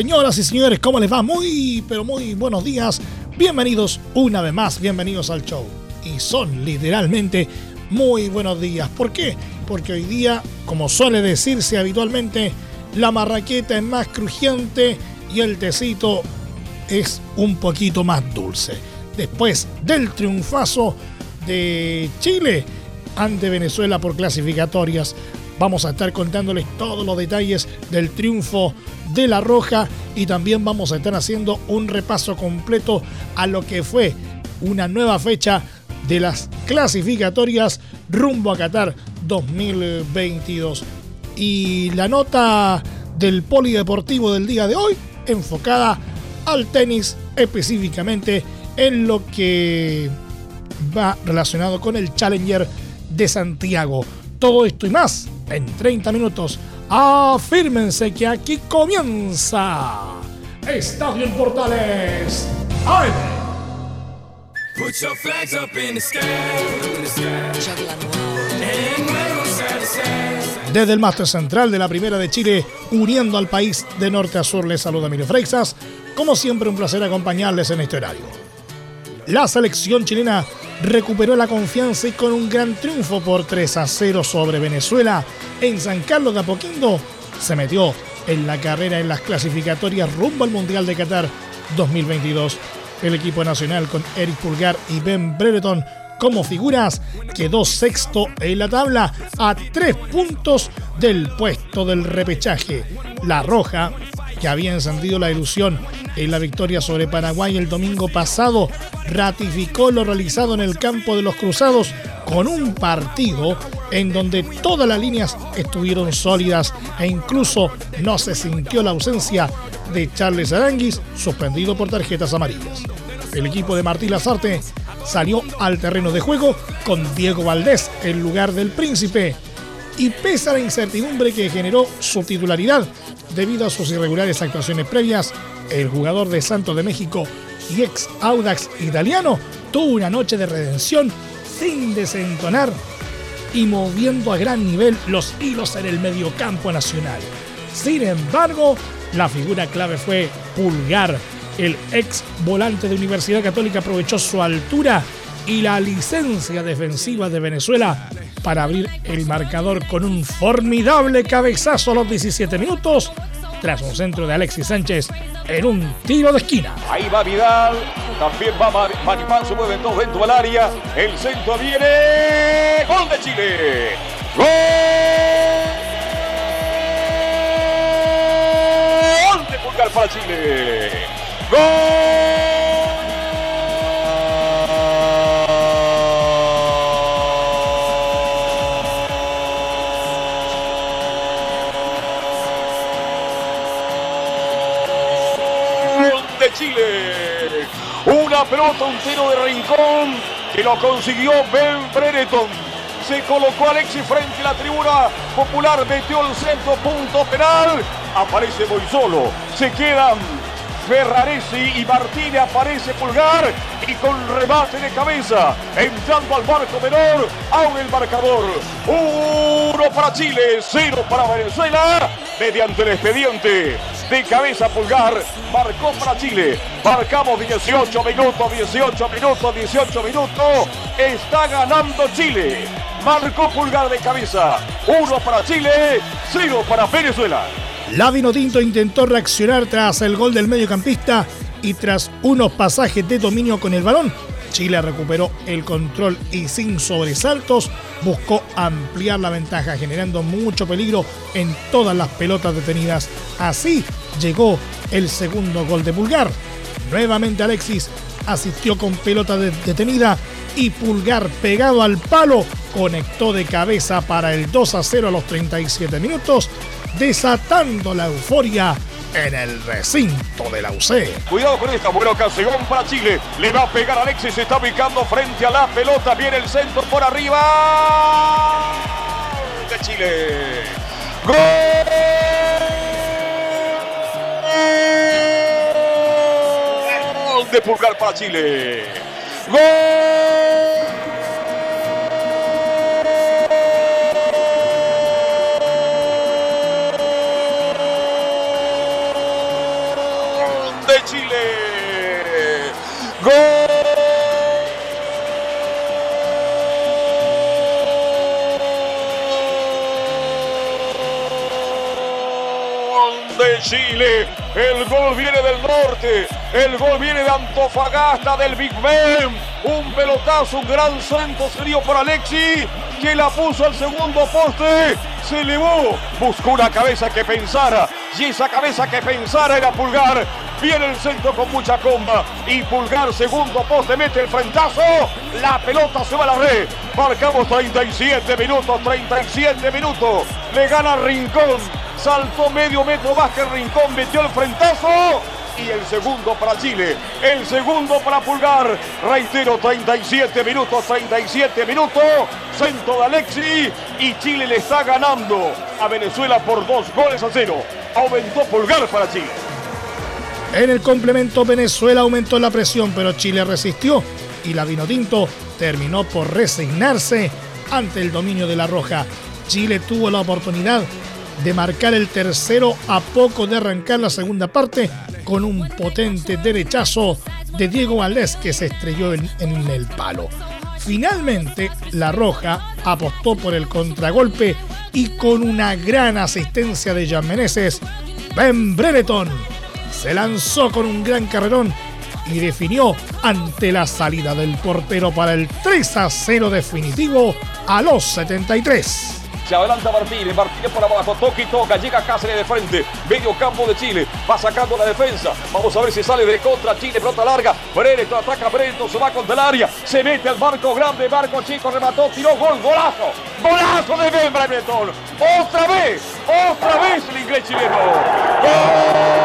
Señoras y señores, ¿cómo les va? Muy, pero muy buenos días. Bienvenidos una vez más, bienvenidos al show. Y son literalmente muy buenos días. ¿Por qué? Porque hoy día, como suele decirse habitualmente, la marraqueta es más crujiente y el tecito es un poquito más dulce. Después del triunfazo de Chile ante Venezuela por clasificatorias, vamos a estar contándoles todos los detalles del triunfo de La Roja y también vamos a estar haciendo un repaso completo a lo que fue una nueva fecha de las clasificatorias rumbo a Qatar 2022. Y la nota del polideportivo del día de hoy enfocada al tenis específicamente en lo que va relacionado con el Challenger de Santiago. Todo esto y más en 30 minutos Afírmense que aquí comienza Estadio en Portales. ¡Ay! Desde el máster central de la Primera de Chile, uniendo al país de norte a sur, les saluda Emilio Freixas. Como siempre, un placer acompañarles en este horario. La selección chilena recuperó la confianza y con un gran triunfo por 3 a 0 sobre Venezuela en San Carlos de Apoquindo se metió en la carrera en las clasificatorias rumbo al Mundial de Qatar 2022. El equipo nacional con Eric Pulgar y Ben Brereton como figuras quedó sexto en la tabla a tres puntos del puesto del repechaje. La Roja, que había encendido la ilusión en la victoria sobre Paraguay el domingo pasado, ratificó lo realizado en el campo de los Cruzados con un partido en donde todas las líneas estuvieron sólidas e incluso no se sintió la ausencia de Charles Aranguis, suspendido por tarjetas amarillas. El equipo de Martí Lazarte salió al terreno de juego con Diego Valdés en lugar del príncipe y pese a la incertidumbre que generó su titularidad debido a sus irregulares actuaciones previas, el jugador de Santos de México y ex Audax italiano tuvo una noche de redención sin desentonar y moviendo a gran nivel los hilos en el mediocampo nacional. Sin embargo, la figura clave fue Pulgar. El ex volante de Universidad Católica aprovechó su altura y la licencia defensiva de Venezuela para abrir el marcador con un formidable cabezazo a los 17 minutos tras un centro de Alexis Sánchez en un tiro de esquina. Ahí va Vidal, también va Maripán, se mueven dos dentro del área, el centro viene, gol de Chile, gol, de Pulgar para Chile, gol. Pelota, un tiro de rincón que lo consiguió Ben Brereton. Se colocó Alexis frente a la tribuna popular, metió el centro, punto penal. Aparece muy solo. Se quedan Ferraresi y Martínez aparece Pulgar y con remate de cabeza, entrando al barco menor, abre el marcador. Uno para Chile, cero para Venezuela, mediante el expediente de cabeza Pulgar, marcó para Chile. Marcamos 18 minutos, 18 minutos, 18 minutos. Está ganando Chile. Marcó Pulgar de cabeza. Uno para Chile, cero para Venezuela. La Tinto intentó reaccionar tras el gol del mediocampista y tras unos pasajes de dominio con el balón. Chile recuperó el control y sin sobresaltos buscó ampliar la ventaja generando mucho peligro en todas las pelotas detenidas. Así llegó el segundo gol de Pulgar. Nuevamente Alexis asistió con pelota detenida y Pulgar pegado al palo conectó de cabeza para el 2 a 0 a los 37 minutos, desatando la euforia en el recinto de la UC. Cuidado con esta buena ocasión para Chile. Le va a pegar a Alexis, se está ubicando frente a la pelota. Viene el centro por arriba de Chile. ¡Gol! de Pulgar para Chile. ¡Gol! Chile. El gol viene del norte. El gol viene de Antofagasta, del Big Ben. Un pelotazo, un gran centro se dio por Alexi, que la puso al segundo poste. Se elevó, buscó una cabeza que pensara. Y esa cabeza que pensara era Pulgar. Viene el centro con mucha comba. Y Pulgar, segundo poste, mete el frentazo. La pelota se va a la red. Marcamos 37 minutos, 37 minutos. Le gana Rincón. Saltó medio metro más que Rincón, metió el frentazo y el segundo para Chile, el segundo para Pulgar. Reitero, 37 minutos, 37 minutos. Centro de Alexi y Chile le está ganando a Venezuela por dos goles a cero. Aumentó Pulgar para Chile. En el complemento Venezuela aumentó la presión, pero Chile resistió y la Vinotinto terminó por resignarse ante el dominio de la Roja. Chile tuvo la oportunidad de marcar el tercero a poco de arrancar la segunda parte con un potente derechazo de Diego Valdés que se estrelló en, el palo. Finalmente, La Roja apostó por el contragolpe y con una gran asistencia de Jan Ben Brereton se lanzó con un gran carrerón y definió ante la salida del portero para el 3 a 0 definitivo a los 73. Se adelanta Martínez, Martínez por abajo, toca y toca, llega Cáceres de frente, medio campo de Chile, va sacando la defensa. Vamos a ver si sale de contra Chile, pelota larga. Brereton ataca Brereton, se va contra el área, se mete al barco grande, barco chico, remató, tiró gol, golazo, golazo de Ben Brereton. Otra vez, otra vez el inglés chileno. ¡Gol!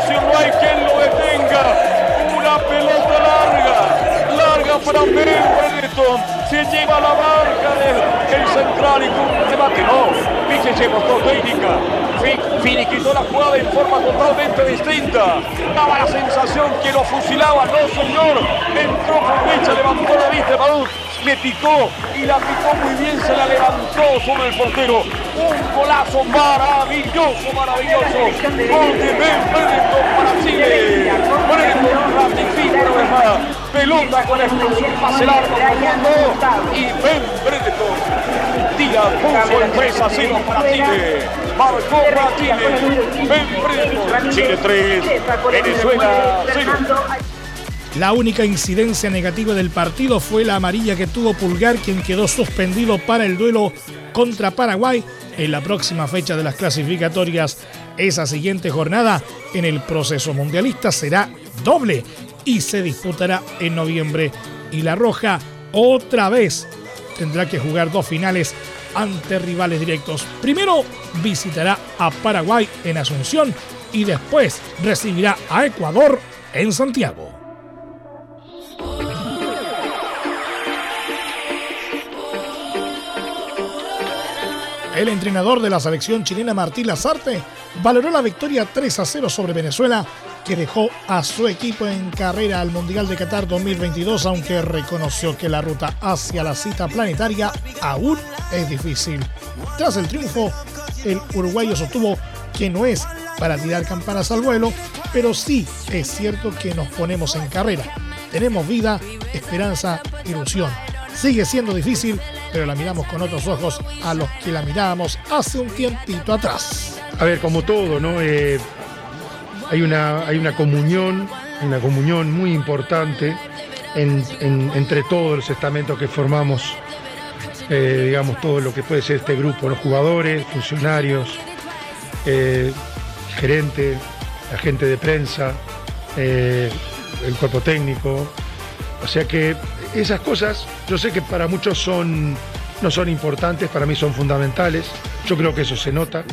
No hay quien lo detenga. Una pelota larga, larga para Brereton. Se lleva la marca del central y con un remate. No, mostró técnica. Finiquitó la jugada en forma totalmente distinta. Daba la sensación que lo fusilaba. No, señor. Entró con mecha, levantó la vista de le picó y la picó muy bien, se la levantó sobre el portero. Un golazo maravilloso, maravilloso. Gol de Ben Brereton para Chile. Brereton ratifica una vez más. Pelota con explosión, pase largo profundo. Y Ben Brereton tira, puso el 3 a 0 para Chile. Marcó para Chile. Ben. Chile 3, Venezuela 0. La única incidencia negativa del partido fue la amarilla que tuvo Pulgar, quien quedó suspendido para el duelo contra Paraguay en la próxima fecha de las clasificatorias. Esa siguiente jornada en el proceso mundialista será doble y se disputará en noviembre. Y la Roja otra vez tendrá que jugar dos finales ante rivales directos. Primero visitará a Paraguay en Asunción y después recibirá a Ecuador en Santiago. El entrenador de la selección chilena Martín Lazarte valoró la victoria 3 a 0 sobre Venezuela que dejó a su equipo en carrera al Mundial de Qatar 2022, aunque reconoció que la ruta hacia la cita planetaria aún es difícil. Tras el triunfo, el uruguayo sostuvo que no es para tirar campanas al vuelo, pero sí es cierto que nos ponemos en carrera. Tenemos vida, esperanza, ilusión. Sigue siendo difícil, pero la miramos con otros ojos a los que la mirábamos hace un tiempito atrás. A ver, como todo, ¿no? Eh, hay una, hay una comunión, una comunión muy importante entre todos los estamentos que formamos, eh, digamos, todo lo que puede ser este grupo, los jugadores, funcionarios, eh, gerente, agente de prensa, eh, el cuerpo técnico. O sea que esas cosas, yo sé que para muchos son, no son importantes, para mí son fundamentales. Yo creo que eso se nota.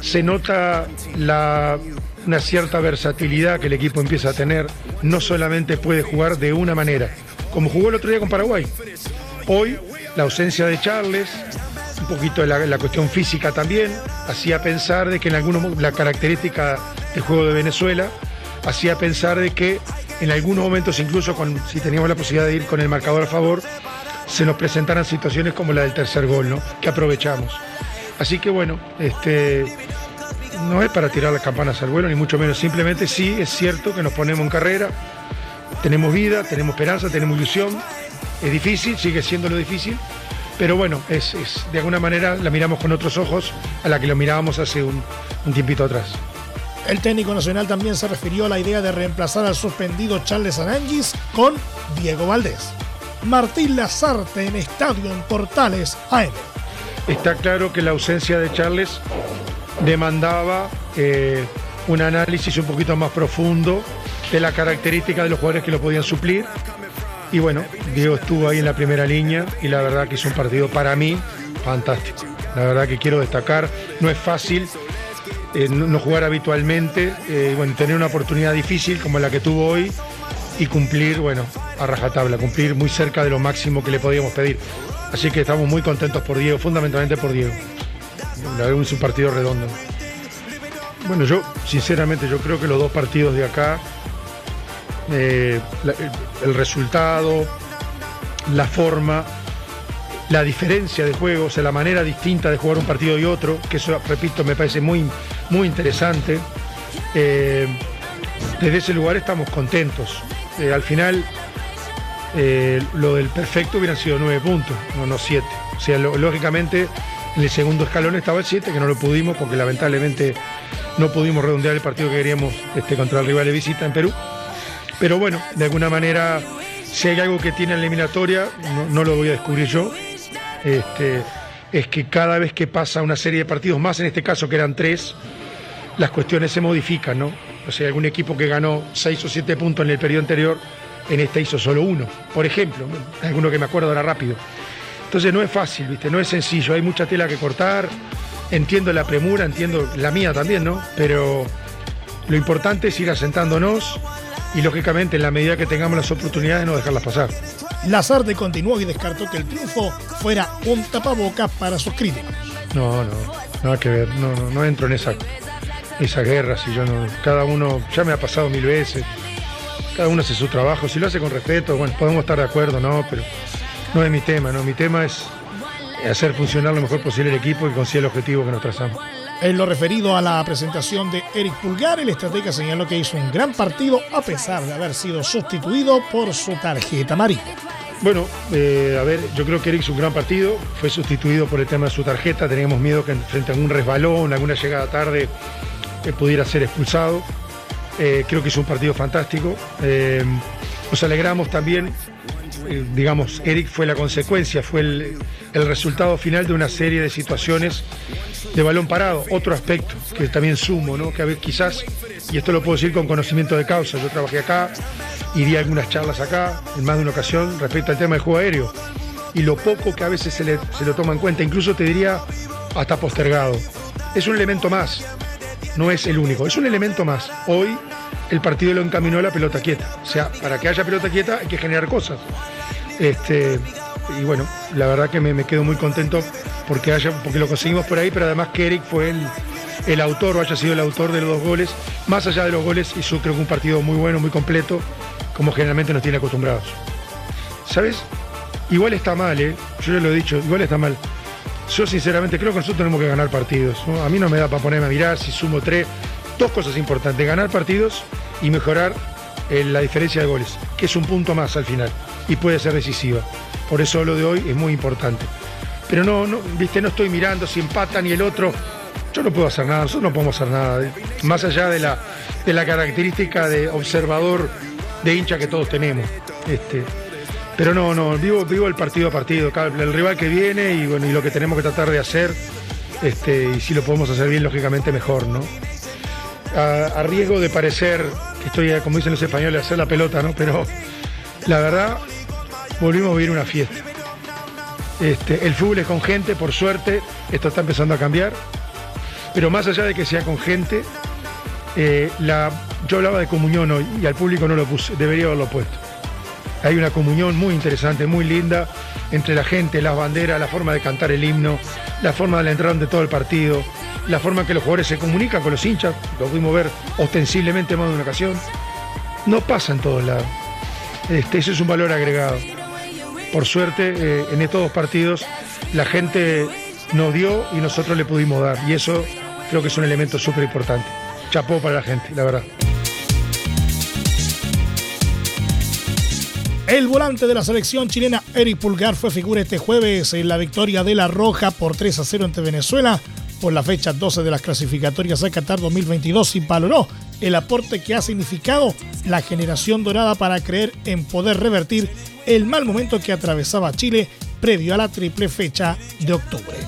Se nota la, una cierta versatilidad que el equipo empieza a tener. No solamente puede jugar de una manera, como jugó el otro día con Paraguay. Hoy, la ausencia de Charles, un poquito de la, cuestión física también, hacía pensar de que en algunos, la característica del juego de Venezuela, hacía pensar de que en algunos momentos, incluso si teníamos la posibilidad de ir con el marcador a favor, se nos presentaran situaciones como la del tercer gol, ¿no? Que aprovechamos. Así que bueno, este, no es para tirar las campanas al vuelo, ni mucho menos. Simplemente sí es cierto que nos ponemos en carrera, tenemos vida, tenemos esperanza, tenemos ilusión. Es difícil, sigue siendo lo difícil, pero bueno, es, de alguna manera la miramos con otros ojos a la que lo mirábamos hace un tiempito atrás. El técnico nacional también se refirió a la idea de reemplazar al suspendido Charles Arangis con Diego Valdés. Martín Lazarte en Estadio en Portales AM. Está claro que la ausencia de Charles demandaba eh, un análisis un poquito más profundo de la característica de los jugadores que lo podían suplir. Y bueno, Diego estuvo ahí en la primera línea y la verdad que hizo un partido para mí fantástico. La verdad que quiero destacar, no es fácil eh, no, jugar habitualmente, eh, bueno, tener una oportunidad difícil como la que tuvo hoy y cumplir, bueno, a rajatabla, cumplir muy cerca de lo máximo que le podíamos pedir. Así que estamos muy contentos por Diego, fundamentalmente por Diego. Es un partido redondo. Bueno, yo, sinceramente, yo creo que los dos partidos de acá, eh, el, resultado, la forma, la diferencia de juego, o sea, la manera distinta de jugar un partido y otro, que eso, repito, me parece muy, muy interesante. Eh, desde ese lugar estamos contentos. Eh, al final, lo del perfecto hubieran sido nueve puntos, no, no siete. O sea, lógicamente en el segundo escalón estaba el 7, que no lo pudimos porque lamentablemente no pudimos redondear el partido que queríamos este, contra el rival de visita en Perú. Pero bueno, de alguna manera, si hay algo que tiene en la eliminatoria, no, lo voy a descubrir yo, este, es que cada vez que pasa una serie de partidos, más en este caso que eran tres, las cuestiones se modifican, ¿no? O sea, algún equipo que ganó seis o siete puntos en el periodo anterior, en este hizo solo uno, por ejemplo, alguno que me acuerdo ahora rápido. Entonces no es fácil, ¿viste? No es sencillo, hay mucha tela que cortar. Entiendo la premura, entiendo la mía también, ¿no? Pero lo importante es ir asentándonos y lógicamente en la medida que tengamos las oportunidades no dejarlas pasar. Lazarte continuó y descartó que el triunfo fuera un tapabocas para sus críticos. No, no, nada que ver, no, no, no entro en esa, esa guerra, si yo no, cada uno, ya me ha pasado mil veces, cada uno hace su trabajo, si lo hace con respeto, bueno, podemos estar de acuerdo, ¿no? Pero no es mi tema, no. Mi tema es hacer funcionar lo mejor posible el equipo y conseguir el objetivo que nos trazamos. En lo referido a la presentación de Eric Pulgar, el estratega señaló que hizo un gran partido a pesar de haber sido sustituido por su tarjeta amarilla. Bueno, eh, a ver, yo creo que Eric hizo un gran partido, fue sustituido por el tema de su tarjeta, teníamos miedo que frente a algún resbalón, alguna llegada tarde, eh, pudiera ser expulsado. Eh, creo que hizo un partido fantástico. nos alegramos también eh, digamos, Eric fue la consecuencia, fue el, resultado final de una serie de situaciones de balón parado. Otro aspecto que también sumo, ¿no? Que a ver, quizás, y esto lo puedo decir con conocimiento de causa, yo trabajé acá, iría a algunas charlas acá, en más de una ocasión, respecto al tema del juego aéreo. Y lo poco que a veces se, le, se lo toma en cuenta, incluso te diría hasta postergado. Es un elemento más, no es el único, es un elemento más. Hoy el partido lo encaminó a la pelota quieta. O sea, para que haya pelota quieta hay que generar cosas. Este, y bueno, la verdad que me, quedo muy contento porque, haya, porque lo conseguimos por ahí, pero además que Eric fue el, autor o haya sido el autor de los dos goles. Más allá de los goles, hizo creo que un partido muy bueno, muy completo, como generalmente nos tiene acostumbrados. ¿Sabes? Igual está mal, ¿eh? Yo ya lo he dicho, igual está mal. Yo sinceramente creo que nosotros tenemos que ganar partidos. A mí no me da para ponerme a mirar si sumo tres. Dos cosas importantes, ganar partidos y mejorar eh, la diferencia de goles, que es un punto más al final y puede ser decisiva. Por eso lo de hoy es muy importante. Pero no, no, viste, no estoy mirando si empatan y el otro. Yo no puedo hacer nada, nosotros no podemos hacer nada. Más allá de la, de la característica de observador de hincha que todos tenemos. Este, pero no, no, vivo, vivo el partido a partido, el rival que viene y bueno, y lo que tenemos que tratar de hacer, este, y si lo podemos hacer bien, lógicamente mejor, ¿no? A, riesgo de parecer que estoy, como dicen los españoles, a hacer la pelota, ¿no? Pero la verdad, volvimos a vivir una fiesta. Este, el fútbol es con gente, por suerte, esto está empezando a cambiar. Pero más allá de que sea con gente, eh, la, yo hablaba de comunión hoy y al público no lo puse, debería haberlo puesto. Hay una comunión muy interesante, muy linda entre la gente, las banderas, la forma de cantar el himno, la forma de la entrada de todo el partido, la forma en que los jugadores se comunican con los hinchas, lo pudimos ver ostensiblemente más de una ocasión. No pasa en todos lados. Este, ese es un valor agregado. Por suerte, eh, en estos dos partidos, la gente nos dio y nosotros le pudimos dar. Y eso creo que es un elemento súper importante. Chapó para la gente, la verdad. El volante de la selección chilena Eric Pulgar fue figura este jueves en la victoria de La Roja por 3 a 0 ante Venezuela por la fecha 12 de las clasificatorias a Qatar 2022 y valoró el aporte que ha significado la generación dorada para creer en poder revertir el mal momento que atravesaba Chile previo a la triple fecha de octubre.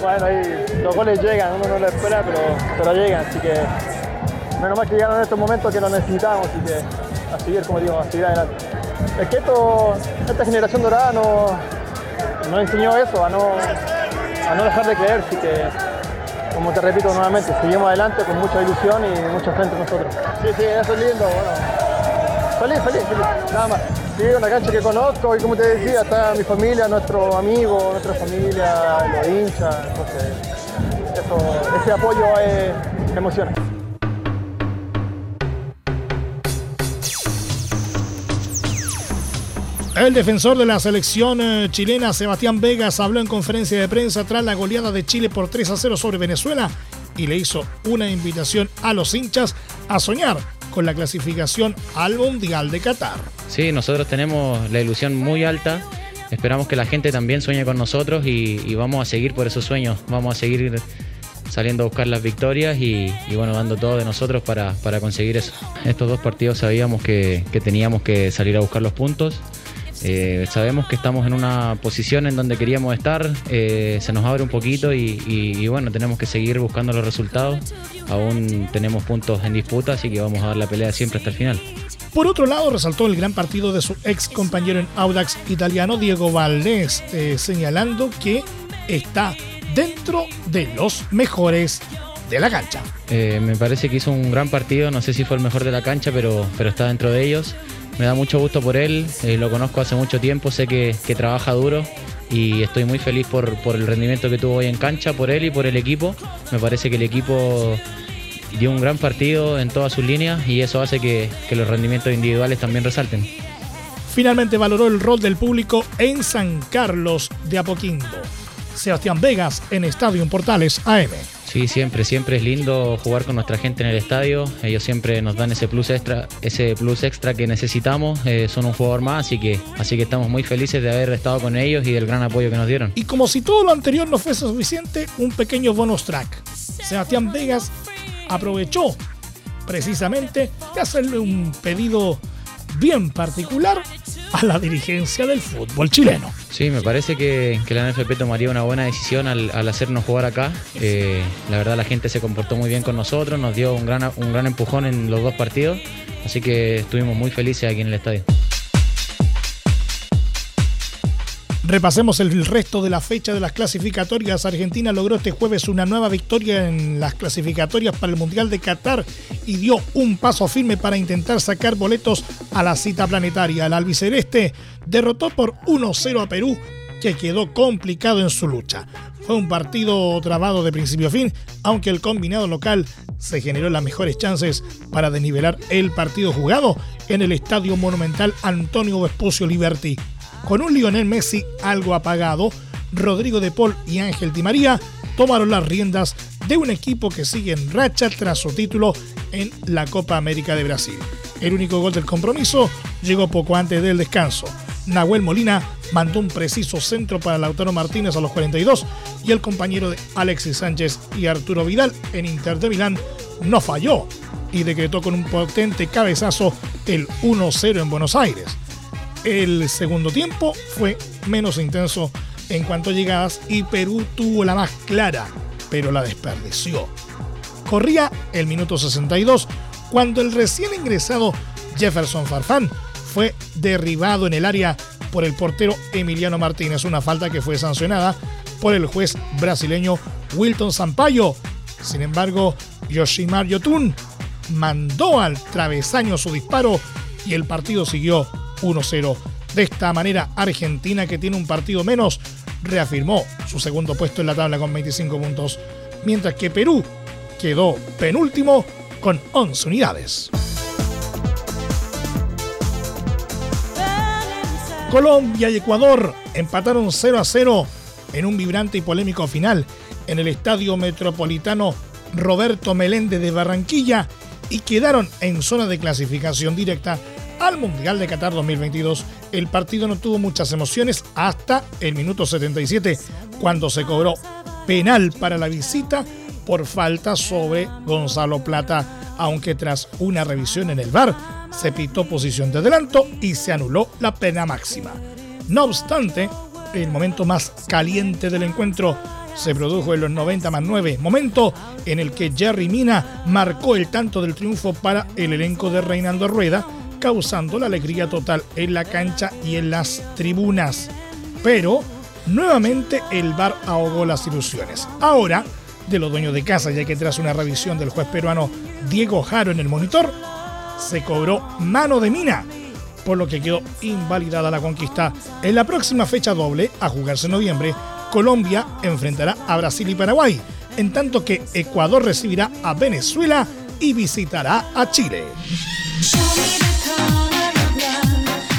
Bueno, ahí los goles llegan, uno no lo espera, pero, pero llegan, así que menos mal que llegaron en estos momentos que lo necesitamos, así que a seguir, como digo, a seguir adelante. Es que esta generación dorada nos, nos enseñó eso, a no, a no dejar de creer, así que como te repito nuevamente, seguimos adelante con mucha ilusión y mucha frente nosotros. Sí, sí, eso es lindo, bueno. Feliz, feliz, feliz, nada más. Sí, una cancha que conozco y como te decía, está mi familia, nuestro amigo, nuestra familia, los hinchas, entonces ese apoyo emociona. El defensor de la selección eh, chilena, Sebastián Vegas, habló en conferencia de prensa tras la goleada de Chile por 3 a 0 sobre Venezuela y le hizo una invitación a los hinchas a soñar con la clasificación al Mundial de Qatar. Sí, nosotros tenemos la ilusión muy alta. Esperamos que la gente también sueñe con nosotros y, vamos a seguir por esos sueños. Vamos a seguir saliendo a buscar las victorias y, bueno, dando todo de nosotros para, conseguir eso. Estos dos partidos sabíamos que teníamos que salir a buscar los puntos. Eh, sabemos que estamos en una posición en donde queríamos estar, eh, se nos abre un poquito y, bueno, tenemos que seguir buscando los resultados. Aún tenemos puntos en disputa, así que vamos a dar la pelea siempre hasta el final. Por otro lado, resaltó el gran partido de su ex compañero en Audax italiano, Diego Valdés, eh, señalando que está dentro de los mejores de la cancha. me parece que hizo un gran partido, no sé si fue el mejor de la cancha, pero, pero está dentro de ellos me da mucho gusto por él, eh, lo conozco hace mucho tiempo, sé que, trabaja duro y estoy muy feliz por, el rendimiento que tuvo hoy en cancha, por él y por el equipo. Me parece que el equipo dio un gran partido en todas sus líneas y eso hace que, que los rendimientos individuales también resalten. Finalmente valoró el rol del público en San Carlos de Apoquindo. Sebastián Vegas en Estadio Portales AM. Sí, siempre, siempre es lindo jugar con nuestra gente en el estadio. Ellos siempre nos dan ese plus extra, ese plus extra que necesitamos. Eh, son un jugador más, así que, así que estamos muy felices de haber estado con ellos y del gran apoyo que nos dieron. Y como si todo lo anterior no fuese suficiente, un pequeño bonus track. Sebastián Vegas aprovechó precisamente de hacerle un pedido bien particular a la dirigencia del fútbol chileno. Sí, me parece que, la NFP tomaría una buena decisión al, hacernos jugar acá. Eh, la verdad la gente se comportó muy bien con nosotros, nos dio un gran, un gran empujón en los dos partidos, así que estuvimos muy felices aquí en el estadio. Repasemos el resto de la fecha de las clasificatorias. Argentina logró este jueves una nueva victoria en las clasificatorias para el Mundial de Qatar y dio un paso firme para intentar sacar boletos a la cita planetaria. El albiceleste derrotó por 1-0 a Perú, que quedó complicado en su lucha. Fue un partido trabado de principio a fin, aunque el combinado local se generó las mejores chances para desnivelar el partido jugado en el Estadio Monumental Antonio Vespucio Liberty. Con un Lionel Messi algo apagado, Rodrigo de Paul y Ángel Di María tomaron las riendas de un equipo que sigue en racha tras su título en la Copa América de Brasil. El único gol del compromiso llegó poco antes del descanso. Nahuel Molina mandó un preciso centro para Lautaro Martínez a los 42 y el compañero de Alexis Sánchez y Arturo Vidal en Inter de Milán no falló y decretó con un potente cabezazo el 1-0 en Buenos Aires. El segundo tiempo fue menos intenso en cuanto a llegadas y Perú tuvo la más clara, pero la desperdició. Corría el minuto 62 cuando el recién ingresado Jefferson Farfán fue derribado en el área por el portero Emiliano Martínez, una falta que fue sancionada por el juez brasileño Wilton Sampaio. Sin embargo, Yoshimar Yotun mandó al travesaño su disparo y el partido siguió 1-0. De esta manera, Argentina, que tiene un partido menos, reafirmó su segundo puesto en la tabla con 25 puntos, mientras que Perú quedó penúltimo con 11 unidades. Colombia y Ecuador empataron 0 a 0 en un vibrante y polémico final en el Estadio Metropolitano Roberto Meléndez de Barranquilla y quedaron en zona de clasificación directa al Mundial de Qatar 2022. El partido no tuvo muchas emociones hasta el minuto 77, cuando se cobró penal para la visita por falta sobre Gonzalo Plata, aunque tras una revisión en el VAR se pitó posición de adelanto y se anuló la pena máxima. No obstante, el momento más caliente del encuentro se produjo en los 90 más 9, momento en el que Jerry Mina marcó el tanto del triunfo para el elenco de Reinaldo Rueda, causando la alegría total en la cancha y en las tribunas. Pero nuevamente el VAR ahogó las ilusiones. Ahora, de los dueños de casa, ya que tras una revisión del juez peruano Diego Jaro en el monitor, se cobró mano de mina, por lo que quedó invalidada la conquista. En la próxima fecha doble, a jugarse en noviembre, Colombia enfrentará a Brasil y Paraguay, en tanto que Ecuador recibirá a Venezuela y visitará a Chile.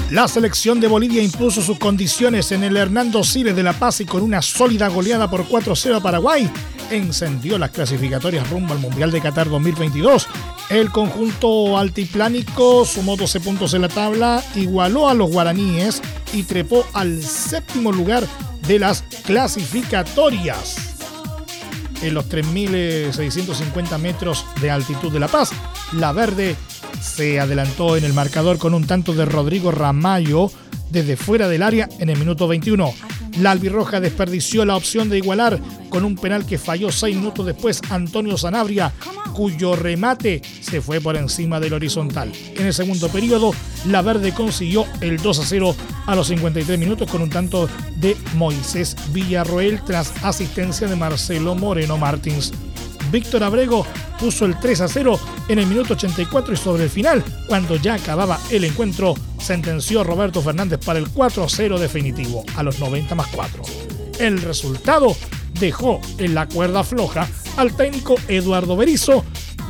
La selección de Bolivia impuso sus condiciones en el Hernando Siles de La Paz y con una sólida goleada por 4-0 a Paraguay encendió las clasificatorias rumbo al Mundial de Qatar 2022. El conjunto altiplánico sumó 12 puntos en la tabla, igualó a los guaraníes y trepó al séptimo lugar de las clasificatorias. En los 3.650 metros de altitud de La Paz, la verde se adelantó en el marcador con un tanto de Rodrigo Ramayo desde fuera del área en el minuto 21. La albirroja desperdició la opción de igualar con un penal que falló seis minutos después Antonio Sanabria, cuyo remate se fue por encima del horizontal. En el segundo periodo, la verde consiguió el 2 a 0 a los 53 minutos con un tanto de Moisés Villarroel tras asistencia de Marcelo Moreno Martins. Víctor Abrego puso el 3 a 0 en el minuto 84 y sobre el final, cuando ya acababa el encuentro, sentenció Roberto Fernández para el 4 a 0 definitivo a los 90 más 4. El resultado dejó en la cuerda floja al técnico Eduardo Berizzo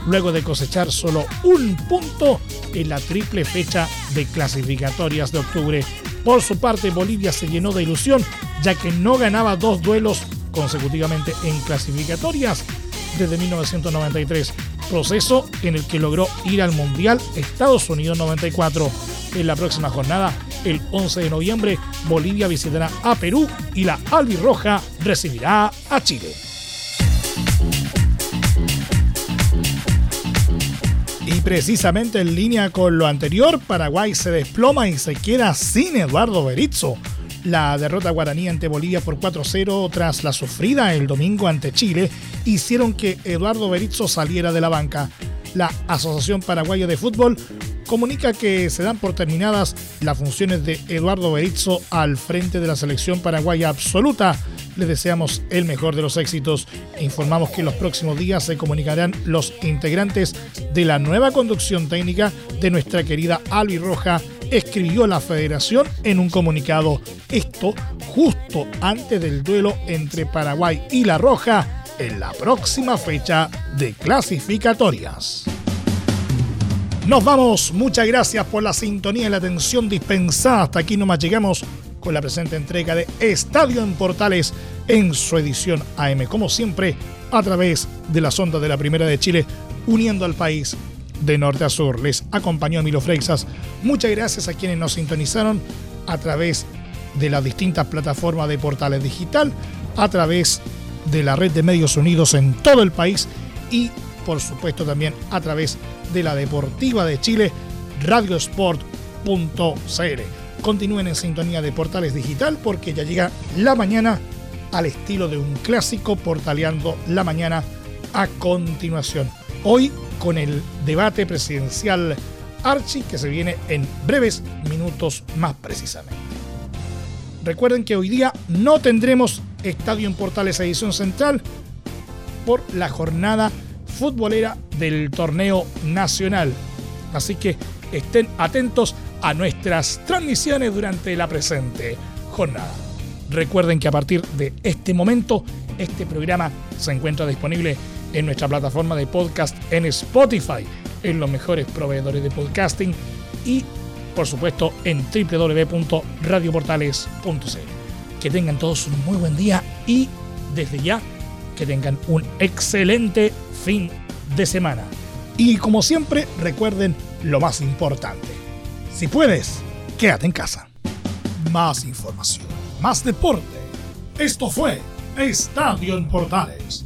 luego de cosechar solo un punto en la triple fecha de clasificatorias de octubre. Por su parte, Bolivia se llenó de ilusión ya que no ganaba dos duelos consecutivamente en clasificatorias desde 1993, proceso en el que logró ir al Mundial Estados Unidos 94. En la próxima jornada, el 11 de noviembre, Bolivia visitará a Perú y la albirroja recibirá a Chile. Y precisamente en línea con lo anterior, Paraguay se desploma y se queda sin Eduardo Berizzo la derrota guaraní ante Bolivia por 4-0 tras la sufrida el domingo ante Chile hicieron que Eduardo Berizzo saliera de la banca. La Asociación Paraguaya de Fútbol comunica que se dan por terminadas las funciones de Eduardo Berizzo al frente de la selección paraguaya absoluta. Les deseamos el mejor de los éxitos informamos que los próximos días se comunicarán los integrantes de la nueva conducción técnica de nuestra querida Albi Roja escribió la federación en un comunicado. Esto justo antes del duelo entre Paraguay y La Roja en la próxima fecha de clasificatorias. Nos vamos, muchas gracias por la sintonía y la atención dispensada. Hasta aquí nomás llegamos con la presente entrega de Estadio en Portales en su edición AM, como siempre, a través de la sonda de la Primera de Chile, uniendo al país de norte a sur. Les acompañó Milo Freixas. Muchas gracias a quienes nos sintonizaron a través de las distintas plataformas de portales digital, a través de la red de medios unidos en todo el país y por supuesto también a través de la Deportiva de Chile, radiosport.cl. Continúen en sintonía de Portales Digital porque ya llega la mañana al estilo de un clásico, portaleando la mañana a continuación. Hoy con el debate presidencial Archie que se viene en breves minutos más precisamente. Recuerden que hoy día no tendremos Estadio en Portales Edición Central por la jornada futbolera del torneo nacional. Así que estén atentos a nuestras transmisiones durante la presente jornada. Recuerden que a partir de este momento, este programa se encuentra disponible en nuestra plataforma de podcast en Spotify, en los mejores proveedores de podcasting y, por supuesto, en www.radioportales.cl. Que tengan todos un muy buen día y, desde ya, que tengan un excelente fin de semana. Y como siempre, recuerden lo más importante. Si puedes, quédate en casa. Más información, más deporte. Esto fue Estadio en Portales,